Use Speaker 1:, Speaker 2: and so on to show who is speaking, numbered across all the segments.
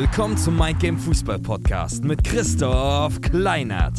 Speaker 1: Willkommen zum Mind Game Fußball Podcast mit Christoph Kleinert.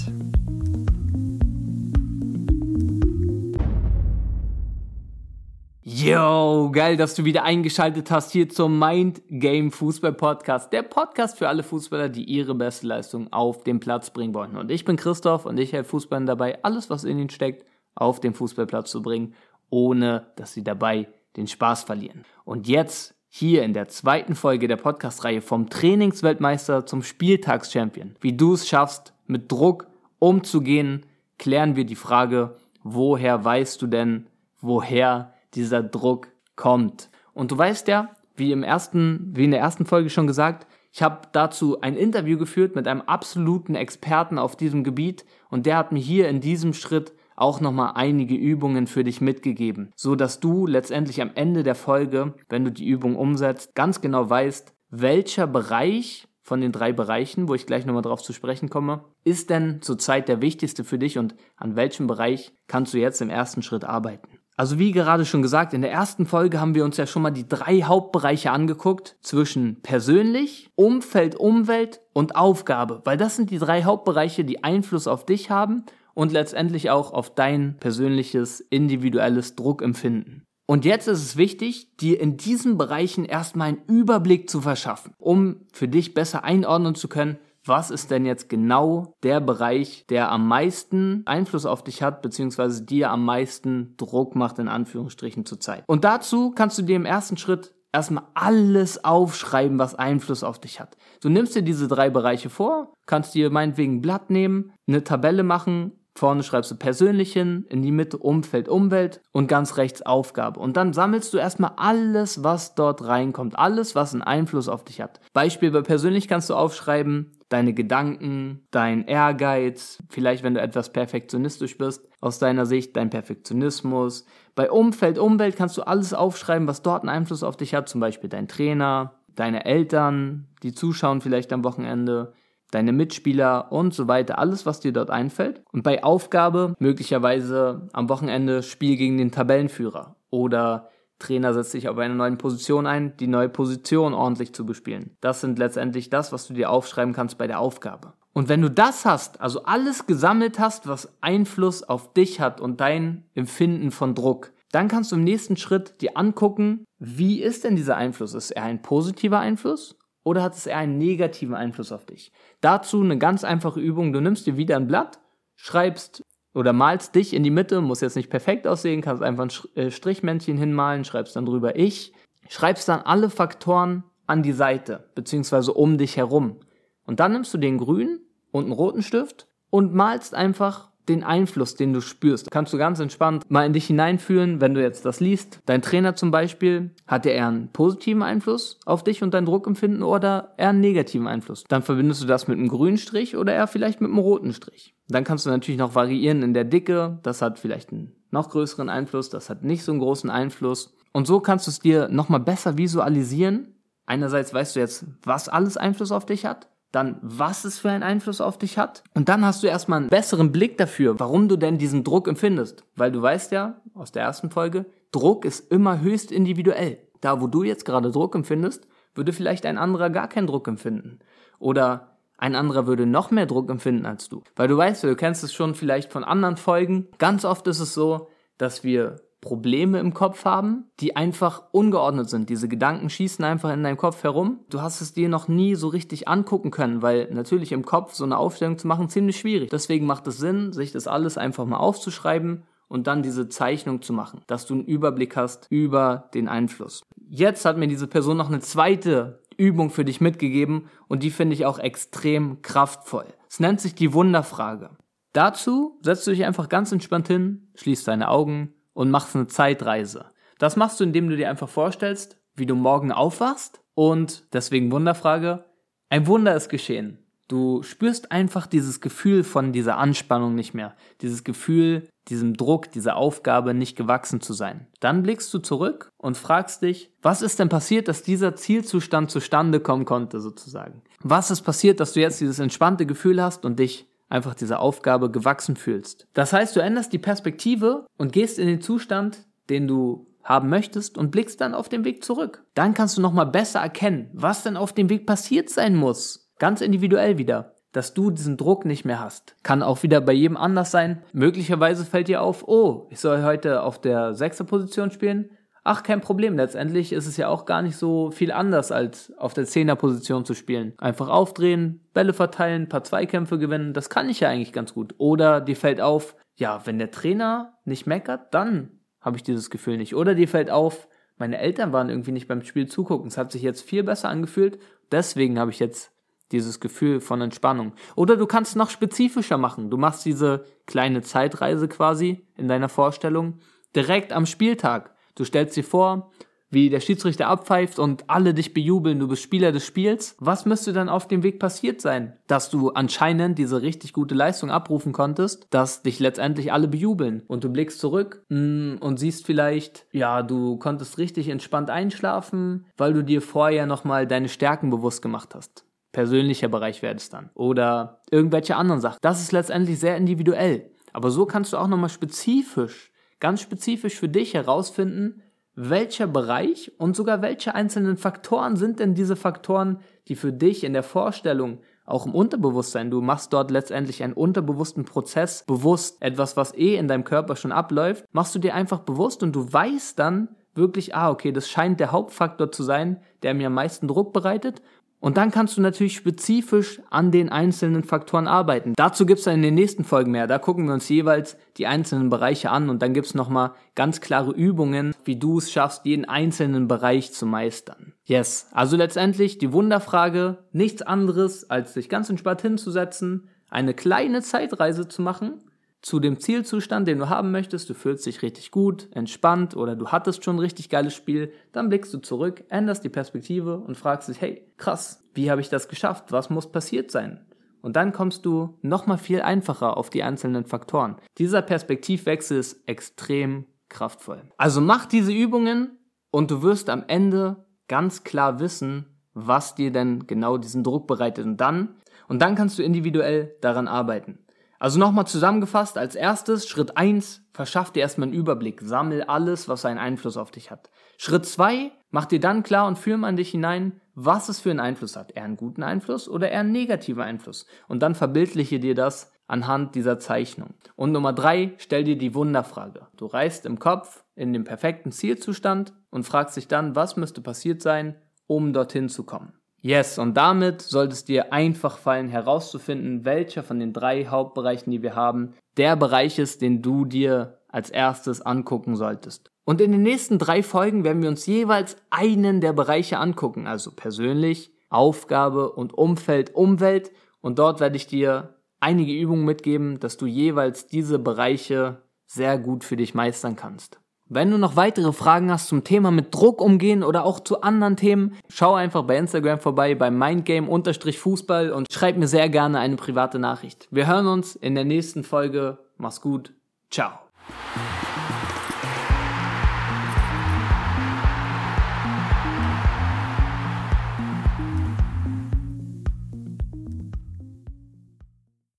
Speaker 2: Yo, geil, dass du wieder eingeschaltet hast hier zum Mind Game Fußball Podcast. Der Podcast für alle Fußballer, die ihre beste Leistung auf den Platz bringen wollen. Und ich bin Christoph und ich helfe Fußballern dabei, alles, was in ihnen steckt, auf den Fußballplatz zu bringen, ohne dass sie dabei den Spaß verlieren. Und jetzt hier in der zweiten Folge der Podcast-Reihe vom Trainingsweltmeister zum Spieltagschampion. Wie du es schaffst, mit Druck umzugehen, klären wir die Frage, woher weißt du denn, woher dieser Druck kommt. Und du weißt ja, wie im ersten, wie in der ersten Folge schon gesagt, ich habe dazu ein Interview geführt mit einem absoluten Experten auf diesem Gebiet und der hat mir hier in diesem Schritt auch nochmal einige Übungen für dich mitgegeben, so dass du letztendlich am Ende der Folge, wenn du die Übung umsetzt, ganz genau weißt, welcher Bereich von den drei Bereichen, wo ich gleich nochmal drauf zu sprechen komme, ist denn zurzeit der wichtigste für dich und an welchem Bereich kannst du jetzt im ersten Schritt arbeiten? Also wie gerade schon gesagt, in der ersten Folge haben wir uns ja schon mal die drei Hauptbereiche angeguckt zwischen persönlich, Umfeld, Umwelt und Aufgabe, weil das sind die drei Hauptbereiche, die Einfluss auf dich haben und letztendlich auch auf dein persönliches, individuelles Druckempfinden. Und jetzt ist es wichtig, dir in diesen Bereichen erstmal einen Überblick zu verschaffen, um für dich besser einordnen zu können, was ist denn jetzt genau der Bereich, der am meisten Einfluss auf dich hat, beziehungsweise dir am meisten Druck macht, in Anführungsstrichen zur Zeit. Und dazu kannst du dir im ersten Schritt erstmal alles aufschreiben, was Einfluss auf dich hat. Du nimmst dir diese drei Bereiche vor, kannst dir meinetwegen ein Blatt nehmen, eine Tabelle machen, Vorne schreibst du persönlich hin, in die Mitte Umfeld, Umwelt und ganz rechts Aufgabe. Und dann sammelst du erstmal alles, was dort reinkommt. Alles, was einen Einfluss auf dich hat. Beispiel bei persönlich kannst du aufschreiben, deine Gedanken, dein Ehrgeiz, vielleicht wenn du etwas perfektionistisch bist, aus deiner Sicht dein Perfektionismus. Bei Umfeld, Umwelt kannst du alles aufschreiben, was dort einen Einfluss auf dich hat, zum Beispiel dein Trainer, deine Eltern, die zuschauen vielleicht am Wochenende, deine Mitspieler und so weiter, alles, was dir dort einfällt. Und bei Aufgabe möglicherweise am Wochenende Spiel gegen den Tabellenführer oder Trainer setzt sich auf eine neue Position ein, die neue Position ordentlich zu bespielen. Das sind letztendlich das, was du dir aufschreiben kannst bei der Aufgabe. Und wenn du das hast, also alles gesammelt hast, was Einfluss auf dich hat und dein Empfinden von Druck, dann kannst du im nächsten Schritt dir angucken, wie ist denn dieser Einfluss? Ist er ein positiver Einfluss oder hat es eher einen negativen Einfluss auf dich? Dazu eine ganz einfache Übung. Du nimmst dir wieder ein Blatt, schreibst oder malst dich in die Mitte, muss jetzt nicht perfekt aussehen, kannst einfach ein äh, Strichmännchen hinmalen, schreibst dann drüber ich, schreibst dann alle Faktoren an die Seite, beziehungsweise um dich herum. Und dann nimmst du den grünen und einen roten Stift und malst einfach den Einfluss, den du spürst. Kannst du ganz entspannt mal in dich hineinfühlen, wenn du jetzt das liest. Dein Trainer zum Beispiel, hat er eher einen positiven Einfluss auf dich und dein Druckempfinden oder eher einen negativen Einfluss? Dann verbindest du das mit einem grünen Strich oder eher vielleicht mit einem roten Strich. Dann kannst du natürlich noch variieren in der Dicke. Das hat vielleicht einen noch größeren Einfluss, das hat nicht so einen großen Einfluss. Und so kannst du es dir nochmal besser visualisieren. Einerseits weißt du jetzt, was alles Einfluss auf dich hat dann was es für einen Einfluss auf dich hat. Und dann hast du erstmal einen besseren Blick dafür, warum du denn diesen Druck empfindest. Weil du weißt ja aus der ersten Folge, Druck ist immer höchst individuell. Da, wo du jetzt gerade Druck empfindest, würde vielleicht ein anderer gar keinen Druck empfinden. Oder ein anderer würde noch mehr Druck empfinden als du. Weil du weißt, du kennst es schon vielleicht von anderen Folgen. Ganz oft ist es so, dass wir Probleme im Kopf haben, die einfach ungeordnet sind. Diese Gedanken schießen einfach in deinem Kopf herum. Du hast es dir noch nie so richtig angucken können, weil natürlich im Kopf so eine Aufstellung zu machen ziemlich schwierig. Deswegen macht es Sinn, sich das alles einfach mal aufzuschreiben und dann diese Zeichnung zu machen, dass du einen Überblick hast über den Einfluss. Jetzt hat mir diese Person noch eine zweite Übung für dich mitgegeben und die finde ich auch extrem kraftvoll. Es nennt sich die Wunderfrage. Dazu setzt du dich einfach ganz entspannt hin, schließt deine Augen und machst eine Zeitreise. Das machst du, indem du dir einfach vorstellst, wie du morgen aufwachst und deswegen Wunderfrage, ein Wunder ist geschehen. Du spürst einfach dieses Gefühl von dieser Anspannung nicht mehr, dieses Gefühl, diesem Druck, dieser Aufgabe nicht gewachsen zu sein. Dann blickst du zurück und fragst dich, was ist denn passiert, dass dieser Zielzustand zustande kommen konnte, sozusagen? Was ist passiert, dass du jetzt dieses entspannte Gefühl hast und dich einfach dieser Aufgabe gewachsen fühlst. Das heißt, du änderst die Perspektive und gehst in den Zustand, den du haben möchtest und blickst dann auf den Weg zurück. Dann kannst du nochmal besser erkennen, was denn auf dem Weg passiert sein muss. Ganz individuell wieder. Dass du diesen Druck nicht mehr hast. Kann auch wieder bei jedem anders sein. Möglicherweise fällt dir auf, oh, ich soll heute auf der sechster Position spielen. Ach, kein Problem. Letztendlich ist es ja auch gar nicht so viel anders, als auf der Zehnerposition zu spielen. Einfach aufdrehen, Bälle verteilen, paar Zweikämpfe gewinnen. Das kann ich ja eigentlich ganz gut. Oder dir fällt auf, ja, wenn der Trainer nicht meckert, dann habe ich dieses Gefühl nicht. Oder dir fällt auf, meine Eltern waren irgendwie nicht beim Spiel zugucken. Es hat sich jetzt viel besser angefühlt. Deswegen habe ich jetzt dieses Gefühl von Entspannung. Oder du kannst noch spezifischer machen. Du machst diese kleine Zeitreise quasi in deiner Vorstellung direkt am Spieltag. Du stellst dir vor, wie der Schiedsrichter abpfeift und alle dich bejubeln, du bist Spieler des Spiels. Was müsste dann auf dem Weg passiert sein, dass du anscheinend diese richtig gute Leistung abrufen konntest, dass dich letztendlich alle bejubeln und du blickst zurück mm, und siehst vielleicht, ja, du konntest richtig entspannt einschlafen, weil du dir vorher nochmal deine Stärken bewusst gemacht hast. Persönlicher Bereich wäre es dann. Oder irgendwelche anderen Sachen. Das ist letztendlich sehr individuell. Aber so kannst du auch nochmal spezifisch, ganz spezifisch für dich herausfinden, welcher Bereich und sogar welche einzelnen Faktoren sind denn diese Faktoren, die für dich in der Vorstellung auch im Unterbewusstsein, du machst dort letztendlich einen unterbewussten Prozess bewusst, etwas, was eh in deinem Körper schon abläuft, machst du dir einfach bewusst und du weißt dann wirklich, ah, okay, das scheint der Hauptfaktor zu sein, der mir am meisten Druck bereitet und dann kannst du natürlich spezifisch an den einzelnen Faktoren arbeiten. Dazu gibt's dann in den nächsten Folgen mehr. Da gucken wir uns jeweils die einzelnen Bereiche an und dann gibt's nochmal ganz klare Übungen, wie du es schaffst, jeden einzelnen Bereich zu meistern. Yes, also letztendlich die Wunderfrage, nichts anderes, als sich ganz entspannt hinzusetzen, eine kleine Zeitreise zu machen zu dem Zielzustand, den du haben möchtest, du fühlst dich richtig gut, entspannt oder du hattest schon ein richtig geiles Spiel, dann blickst du zurück, änderst die Perspektive und fragst dich, hey, krass, wie habe ich das geschafft? Was muss passiert sein? Und dann kommst du nochmal viel einfacher auf die einzelnen Faktoren. Dieser Perspektivwechsel ist extrem kraftvoll. Also mach diese Übungen und du wirst am Ende ganz klar wissen, was dir denn genau diesen Druck bereitet. Und dann, und dann kannst du individuell daran arbeiten. Also nochmal zusammengefasst, als erstes, Schritt eins verschaff dir erstmal einen Überblick, sammel alles, was einen Einfluss auf dich hat. Schritt zwei mach dir dann klar und fühl mal in dich hinein, was es für einen Einfluss hat. Eher einen guten Einfluss oder eher einen negativen Einfluss. Und dann verbildliche dir das anhand dieser Zeichnung. Und Nummer drei, stell dir die Wunderfrage. Du reist im Kopf in den perfekten Zielzustand und fragst dich dann, was müsste passiert sein, um dorthin zu kommen. Yes, und damit sollte es dir einfach fallen herauszufinden, welcher von den drei Hauptbereichen, die wir haben, der Bereich ist, den du dir als erstes angucken solltest. Und in den nächsten drei Folgen werden wir uns jeweils einen der Bereiche angucken, also persönlich, Aufgabe und Umfeld, Umwelt. Und dort werde ich dir einige Übungen mitgeben, dass du jeweils diese Bereiche sehr gut für dich meistern kannst. Wenn du noch weitere Fragen hast zum Thema mit Druck umgehen oder auch zu anderen Themen, schau einfach bei Instagram vorbei bei mindgame-fußball und schreib mir sehr gerne eine private Nachricht. Wir hören uns in der nächsten Folge. Mach's gut. Ciao.